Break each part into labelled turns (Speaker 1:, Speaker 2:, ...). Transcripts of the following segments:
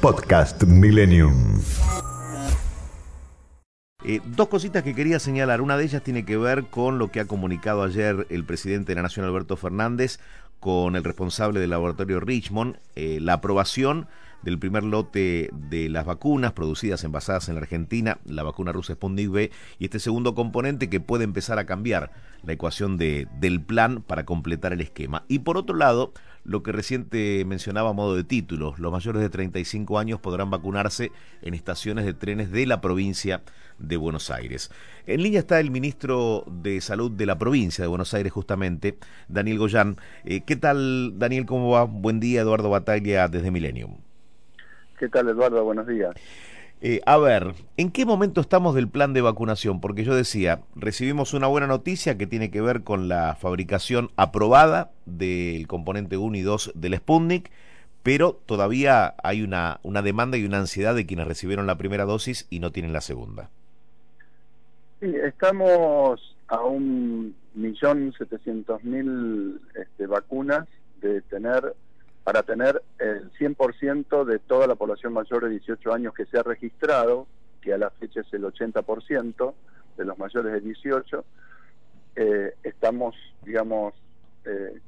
Speaker 1: Podcast Millennium.
Speaker 2: Eh, dos cositas que quería señalar. Una de ellas tiene que ver con lo que ha comunicado ayer el presidente de la Nación, Alberto Fernández, con el responsable del laboratorio Richmond, eh, la aprobación del primer lote de las vacunas producidas envasadas en la Argentina, la vacuna rusa Sputnik V, y este segundo componente que puede empezar a cambiar la ecuación de, del plan para completar el esquema. Y por otro lado, lo que reciente mencionaba a modo de título, los mayores de 35 años podrán vacunarse en estaciones de trenes de la provincia de Buenos Aires. En línea está el ministro de Salud de la provincia de Buenos Aires, justamente, Daniel Goyán. Eh, ¿Qué tal, Daniel? ¿Cómo va? Buen día, Eduardo Bataglia, desde Millennium.
Speaker 3: ¿Qué tal, Eduardo? Buenos días.
Speaker 2: Eh, a ver, ¿en qué momento estamos del plan de vacunación? Porque yo decía, recibimos una buena noticia que tiene que ver con la fabricación aprobada del componente 1 y 2 del Sputnik, pero todavía hay una, una demanda y una ansiedad de quienes recibieron la primera dosis y no tienen la segunda.
Speaker 3: Sí, estamos a un millón setecientos mil este, vacunas de tener para tener el 100% de toda la población mayor de 18 años que se ha registrado, que a la fecha es el 80% de los mayores de 18, eh, estamos, digamos, eh,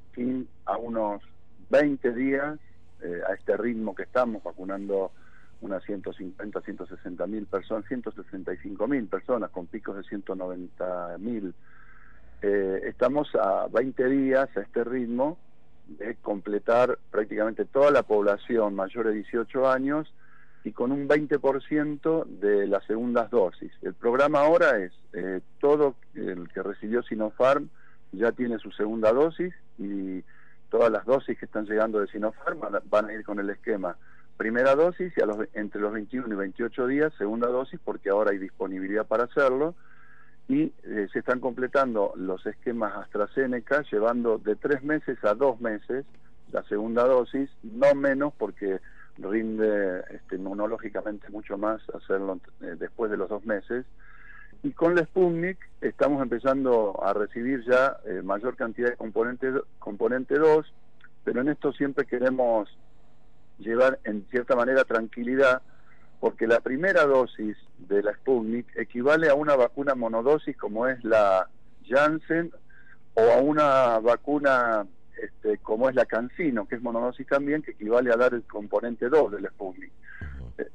Speaker 3: a unos 20 días, eh, a este ritmo que estamos, vacunando unas 150, 160 mil personas, 165 mil personas con picos de 190 mil. Eh, estamos a 20 días a este ritmo de completar prácticamente toda la población mayor de 18 años y con un 20% de las segundas dosis. El programa ahora es eh, todo el que recibió Sinopharm ya tiene su segunda dosis y todas las dosis que están llegando de Sinopharm van a ir con el esquema primera dosis y a los, entre los 21 y 28 días segunda dosis porque ahora hay disponibilidad para hacerlo y eh, se están completando los esquemas AstraZeneca llevando de tres meses a dos meses la segunda dosis, no menos porque rinde este, inmunológicamente mucho más hacerlo eh, después de los dos meses. Y con la Sputnik estamos empezando a recibir ya eh, mayor cantidad de componente, componente 2, pero en esto siempre queremos llevar en cierta manera tranquilidad porque la primera dosis de la Sputnik equivale a una vacuna monodosis como es la Janssen o a una vacuna este, como es la Cancino, que es monodosis también, que equivale a dar el componente 2 del Sputnik.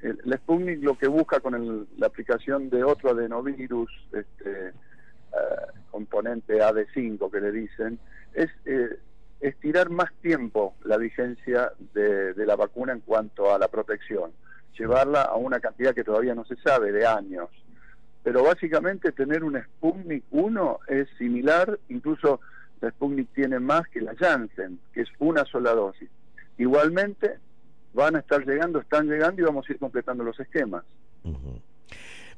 Speaker 3: El, el Sputnik lo que busca con la aplicación de otro adenovirus, este, uh, componente AD5 que le dicen, es eh, estirar más tiempo la vigencia de, de la vacuna en cuanto a la protección llevarla a una cantidad que todavía no se sabe, de años. Pero básicamente tener un Sputnik 1 es similar, incluso la Sputnik tiene más que la Janssen, que es una sola dosis. Igualmente van a estar llegando, están llegando y vamos a ir completando los esquemas.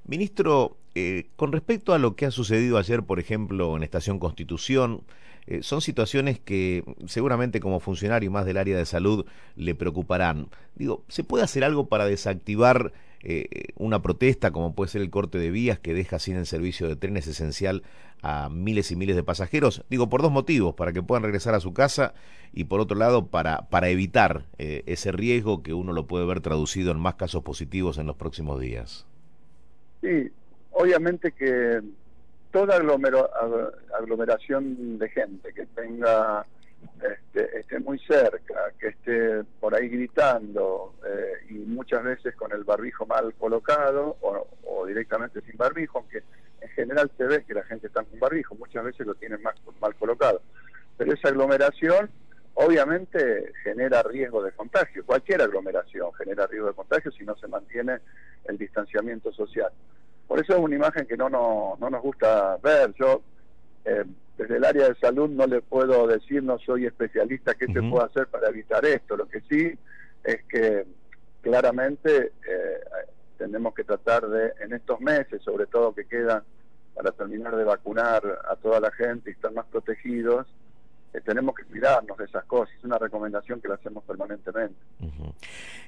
Speaker 2: Ministro, eh, con respecto a lo que ha sucedido ayer, por ejemplo, en Estación Constitución, eh, son situaciones que seguramente como funcionario más del área de salud le preocuparán. Digo, ¿se puede hacer algo para desactivar eh, una protesta como puede ser el corte de vías que deja sin el servicio de trenes esencial a miles y miles de pasajeros? Digo, por dos motivos, para que puedan regresar a su casa y por otro lado para, para evitar ese riesgo que uno lo puede ver traducido en más casos positivos en los próximos días.
Speaker 3: Sí, obviamente que toda aglomeración de gente que tenga este, esté muy cerca, que esté por ahí gritando eh, y muchas veces con el barbijo mal colocado o, directamente sin barbijo, aunque en general se ve que la gente está con barbijo, muchas veces lo tienen mal, mal colocado. Pero esa aglomeración obviamente genera riesgo de contagio, cualquier aglomeración genera riesgo de contagio si no se mantiene el distanciamiento social. Por eso es una imagen que no, no, no nos gusta ver. Yo, eh, desde el área de salud, no le puedo decir, no soy especialista, qué se puede hacer para evitar esto. Lo que sí es que claramente eh, tenemos que tratar de, en estos meses, sobre todo que quedan para terminar de vacunar a toda la gente y estar más protegidos, eh, tenemos que cuidarnos de esas cosas. Es una recomendación que la hacemos permanentemente.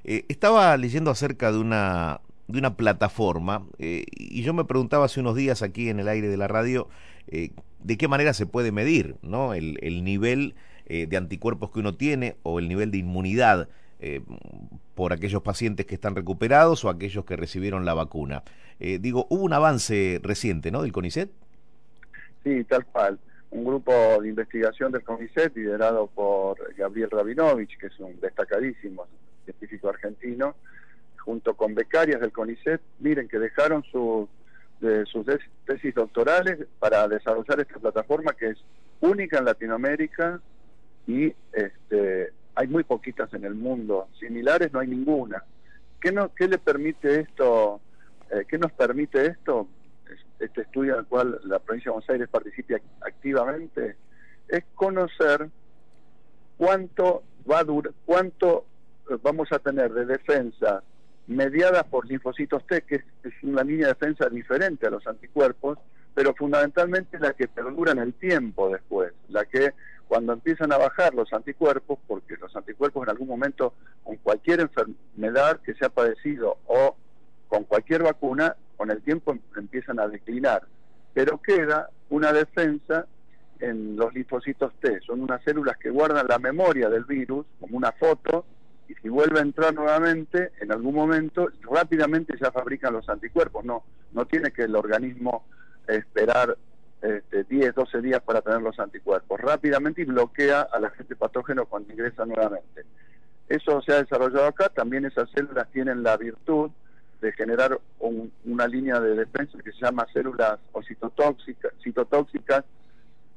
Speaker 2: Eh, estaba leyendo acerca de una de una plataforma y yo me preguntaba hace unos días aquí en el aire de la radio de qué manera se puede medir ¿no? el, el nivel de anticuerpos que uno tiene o el nivel de inmunidad eh, por aquellos pacientes que están recuperados o aquellos que recibieron la vacuna. Eh, digo, hubo un avance reciente, ¿no? Del CONICET.
Speaker 3: Sí, tal cual. Un grupo de investigación del CONICET liderado por Gabriel Rabinovich, que es un destacadísimo científico argentino, junto con becarias del CONICET, miren que dejaron sus tesis doctorales para desarrollar esta plataforma que es única en Latinoamérica y este, hay muy poquitas en el mundo, similares no hay ninguna. ¿Qué, no, qué le permite esto? Eh, ¿Qué nos permite esto? Este estudio el cual la provincia de Buenos Aires participa activamente es conocer cuánto va a durar, cuánto eh, vamos a tener de defensa mediada por linfocitos T, que es, una línea de defensa diferente a los anticuerpos, pero fundamentalmente la que perdura en el tiempo después, la que cuando empiezan a bajar los anticuerpos, porque los anticuerpos en algún momento con cualquier enfermedad que se ha padecido o con cualquier vacuna, con el tiempo em-, empiezan a declinar. Pero queda una defensa en los linfocitos T, son unas células que guardan la memoria del virus como una foto y vuelve a entrar nuevamente, en algún momento rápidamente ya fabrican los anticuerpos, no, no tiene que el organismo esperar este, 10, 12 días para tener los anticuerpos rápidamente y bloquea al agente patógeno cuando ingresa nuevamente. Eso se ha desarrollado acá, también esas células tienen la virtud de generar una línea de defensa que se llama células o citotóxicas, citotóxicas,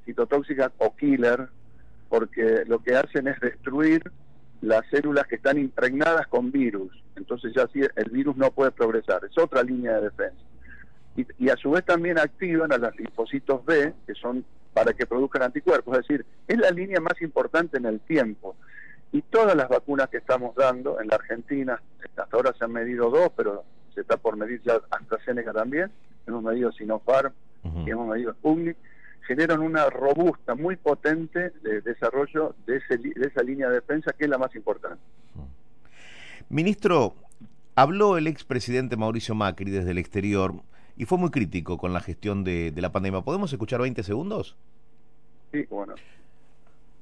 Speaker 3: citotóxicas o killer, porque lo que hacen es destruir las células que están impregnadas con virus. Entonces ya sí, el virus no puede progresar. Es otra línea de defensa y, a su vez también activan a los linfocitos B, que son para que produzcan anticuerpos, es decir, es la línea más importante en el tiempo. Y todas las vacunas que estamos dando en la Argentina, hasta ahora se han medido dos, pero se está por medir ya AstraZeneca también, hemos medido Sinopharm y hemos medido Sputnik, generan una robusta, muy potente de desarrollo de, ese, de esa línea de defensa que es la más importante.
Speaker 2: Ministro, habló el expresidente Mauricio Macri desde el exterior y fue muy crítico con la gestión de, la pandemia. ¿Podemos escuchar 20 segundos?
Speaker 3: Sí, bueno.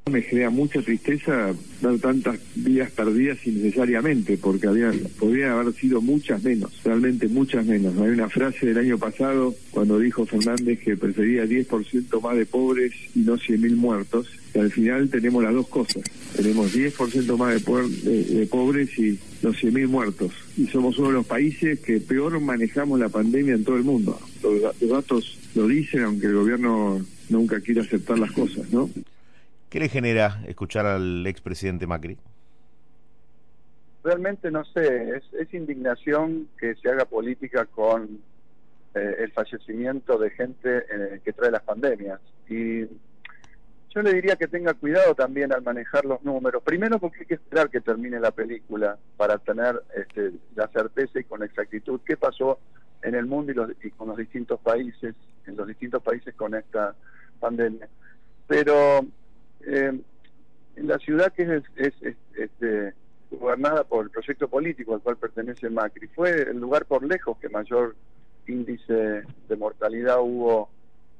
Speaker 4: Me genera mucha tristeza ver tantas vidas perdidas innecesariamente, porque había, podrían haber sido muchas menos, realmente muchas menos. Hay una frase del año pasado cuando dijo Fernández que prefería 10% más de pobres y no 100.000 muertos, y al final tenemos las dos cosas. Tenemos 10% más de, de, pobres y los 100.000 muertos. Y somos uno de los países que peor manejamos la pandemia en todo el mundo. Los, datos lo dicen, aunque el gobierno nunca quiere aceptar las cosas, ¿no?
Speaker 2: ¿Qué le genera escuchar al expresidente Macri?
Speaker 3: Realmente no sé, es, indignación que se haga política con eh, el fallecimiento de gente eh, que trae las pandemias. Y yo le diría que tenga cuidado también al manejar los números. Primero porque hay que esperar que termine la película para tener este, la certeza y con exactitud qué pasó en el mundo y, los, y, con los distintos países, en los distintos países con esta pandemia. Pero eh, en la ciudad que es, es, este, gobernada por el proyecto político al cual pertenece Macri, fue el lugar por lejos que mayor índice de mortalidad hubo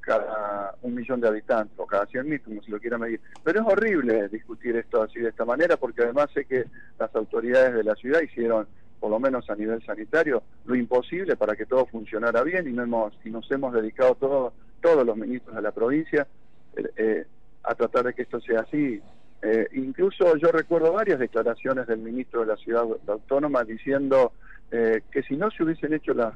Speaker 3: cada un millón de habitantes o cada 100.000, como se lo quiera medir. Pero es horrible discutir esto así de esta manera porque además sé que las autoridades de la ciudad hicieron, por lo menos a nivel sanitario, lo imposible para que todo funcionara bien y, no hemos, y nos hemos dedicado todos todos los ministros de la provincia eh, eh, a tratar de que esto sea así. Eh, incluso yo recuerdo varias declaraciones del ministro de la ciudad autónoma diciendo que si no se hubiesen hecho las,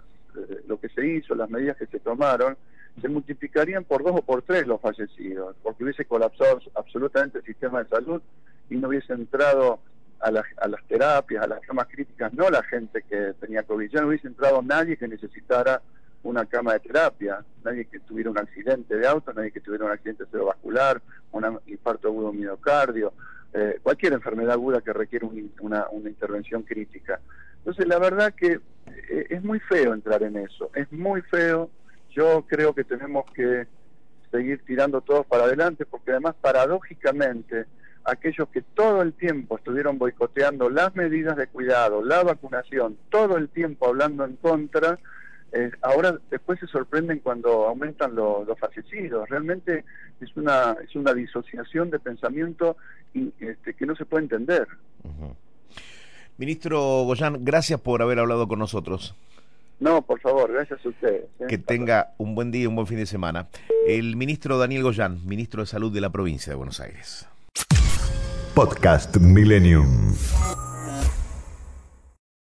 Speaker 3: lo que se hizo, las medidas que se tomaron, se multiplicarían por dos o por tres los fallecidos, porque hubiese colapsado absolutamente el sistema de salud y no hubiese entrado a, a las terapias, a las camas críticas, no la gente que tenía COVID, ya no hubiese entrado nadie que necesitara una cama de terapia, nadie que tuviera un accidente de auto, nadie que tuviera un accidente cerebrovascular, un infarto agudo miocardio, eh, cualquier enfermedad aguda que requiere una, una, intervención crítica. Entonces, la verdad que eh, es muy feo entrar en eso, es muy feo. Yo creo que tenemos que seguir tirando todos para adelante, porque además, paradójicamente, aquellos que todo el tiempo estuvieron boicoteando las medidas de cuidado, la vacunación, todo el tiempo hablando en contra, eh, ahora después se sorprenden cuando aumentan los fallecidos. Realmente es una es una disociación de pensamiento este, que no se puede entender.
Speaker 2: Ministro Goyán, gracias por haber hablado con nosotros.
Speaker 3: No, por favor, gracias a ustedes.
Speaker 2: ¿eh? Que tenga un buen día y un buen fin de semana. El ministro Daniel Goyán, ministro de Salud de la provincia de Buenos Aires.
Speaker 1: Podcast Millennium.